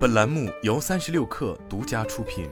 本栏目由三十六氪独家出品。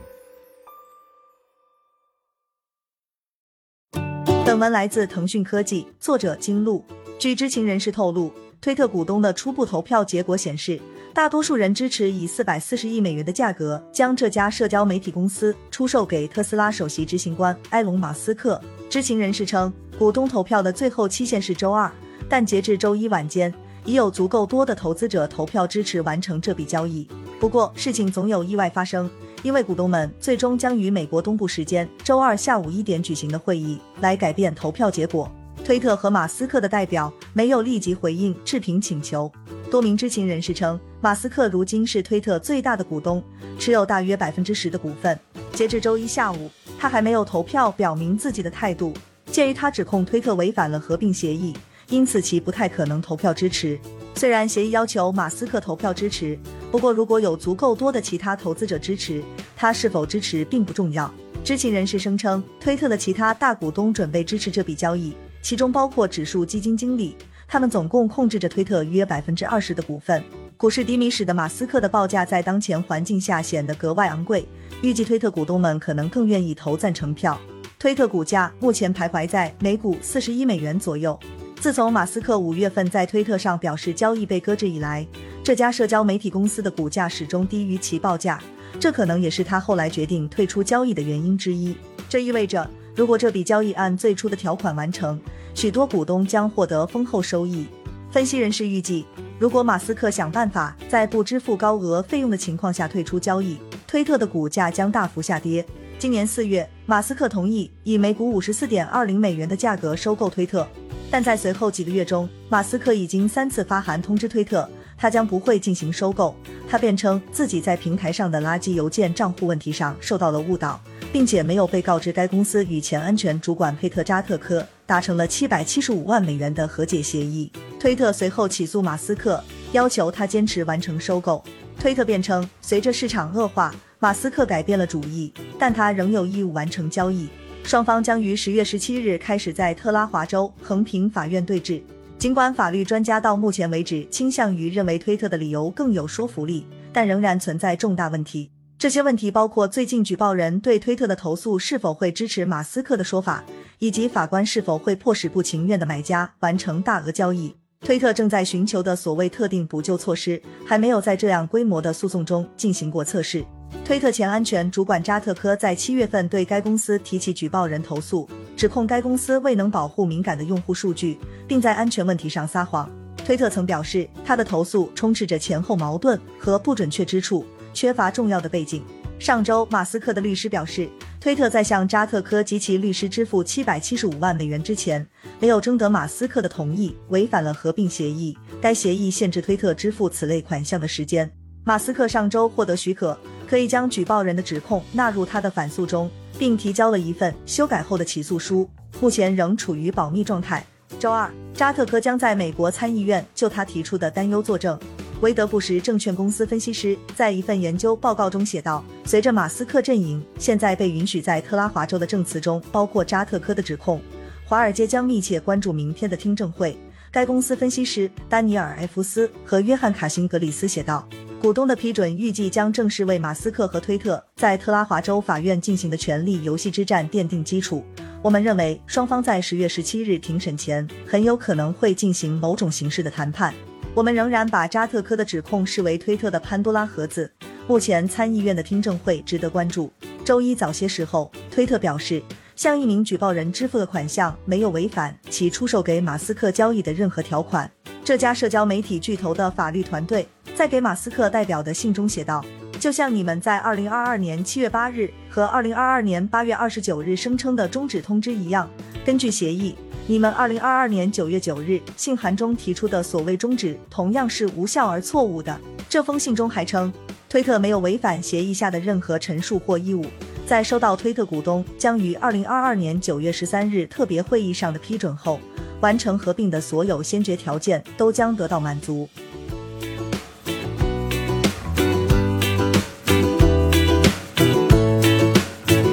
本文来自腾讯科技，作者金路。据知情人士透露，推特股东的初步投票结果显示，大多数人支持以四百四十亿美元的价格将这家社交媒体公司出售给特斯拉首席执行官埃隆·马斯克。知情人士称，股东投票的最后期限是周二，但截至周一晚间，已有足够多的投资者投票支持完成这笔交易。不过，事情总有意外发生，因为股东们最终将于美国东部时间周二下午一点举行的会议来改变投票结果。推特和马斯克的代表没有立即回应置评请求。多名知情人士称，马斯克如今是推特最大的股东，持有大约百分之十的股份。截至周一下午，他还没有投票表明自己的态度。鉴于他指控推特违反了合并协议，因此其不太可能投票支持。虽然协议要求马斯克投票支持，不过如果有足够多的其他投资者支持，他是否支持并不重要。知情人士声称，推特的其他大股东准备支持这笔交易，其中包括指数基金经理，他们总共控制着推特约百分之二十的股份。股市低迷使得马斯克的报价在当前环境下显得格外昂贵，预计推特股东们可能更愿意投赞成票。推特股价目前徘徊在每股四十一美元左右。自从马斯克五月份在推特上表示交易被搁置以来，这家社交媒体公司的股价始终低于其报价，这可能也是他后来决定退出交易的原因之一。这意味着，如果这笔交易按最初的条款完成，许多股东将获得丰厚收益。分析人士预计，如果马斯克想办法在不支付高额费用的情况下退出交易，推特的股价将大幅下跌。今年四月，马斯克同意以每股五十四点二零美元的价格收购推特。但在随后几个月中，马斯克已经三次发函通知推特，他将不会进行收购。他辩称自己在平台上的垃圾邮件账户问题上受到了误导，并且没有被告知该公司与前安全主管佩特扎特科达成了七百七十五万美元的和解协议。推特随后起诉马斯克，要求他坚持完成收购。推特辩称，随着市场恶化，马斯克改变了主意，但他仍有义务完成交易。双方将于十月十七日开始在特拉华州横平法院对峙。尽管法律专家到目前为止倾向于认为推特的理由更有说服力，但仍然存在重大问题。这些问题包括最近举报人对推特的投诉是否会支持马斯克的说法，以及法官是否会迫使不情愿的买家完成大额交易。推特正在寻求的所谓特定补救措施，还没有在这样规模的诉讼中进行过测试。推特前安全主管扎特科在七月份对该公司提起举报人投诉，指控该公司未能保护敏感的用户数据，并在安全问题上撒谎。推特曾表示，他的投诉充斥着前后矛盾和不准确之处，缺乏重要的背景。上周，马斯克的律师表示，推特在向扎特科及其律师支付七百七十五万美元之前，没有征得马斯克的同意，违反了合并协议。该协议限制推特支付此类款项的时间。马斯克上周获得许可。可以将举报人的指控纳入他的反诉中，并提交了一份修改后的起诉书，目前仍处于保密状态。周二，扎特科将在美国参议院就他提出的担忧作证。韦德布什证券公司分析师在一份研究报告中写道：“随着马斯克阵营现在被允许在特拉华州的证词中包括扎特科的指控，华尔街将密切关注明天的听证会。”该公司分析师丹尼尔·埃弗斯和约翰·卡辛格里斯写道。股东的批准预计将正式为马斯克和推特在特拉华州法院进行的权力游戏之战奠定基础。我们认为，双方在十月十七日庭审前很有可能会进行某种形式的谈判。我们仍然把扎特科的指控视为推特的潘多拉盒子。目前，参议院的听证会值得关注。周一早些时候，推特表示，向一名举报人支付的款项没有违反其出售给马斯克交易的任何条款。这家社交媒体巨头的法律团队。在给马斯克代表的信中写道：“就像你们在二零二二年七月八日和二零二二年八月二十九日声称的终止通知一样，根据协议，你们二零二二年九月九日信函中提出的所谓终止同样是无效而错误的。”这封信中还称，推特没有违反协议下的任何陈述或义务，在收到推特股东将于二零二二年九月十三日特别会议上的批准后，完成合并的所有先决条件都将得到满足。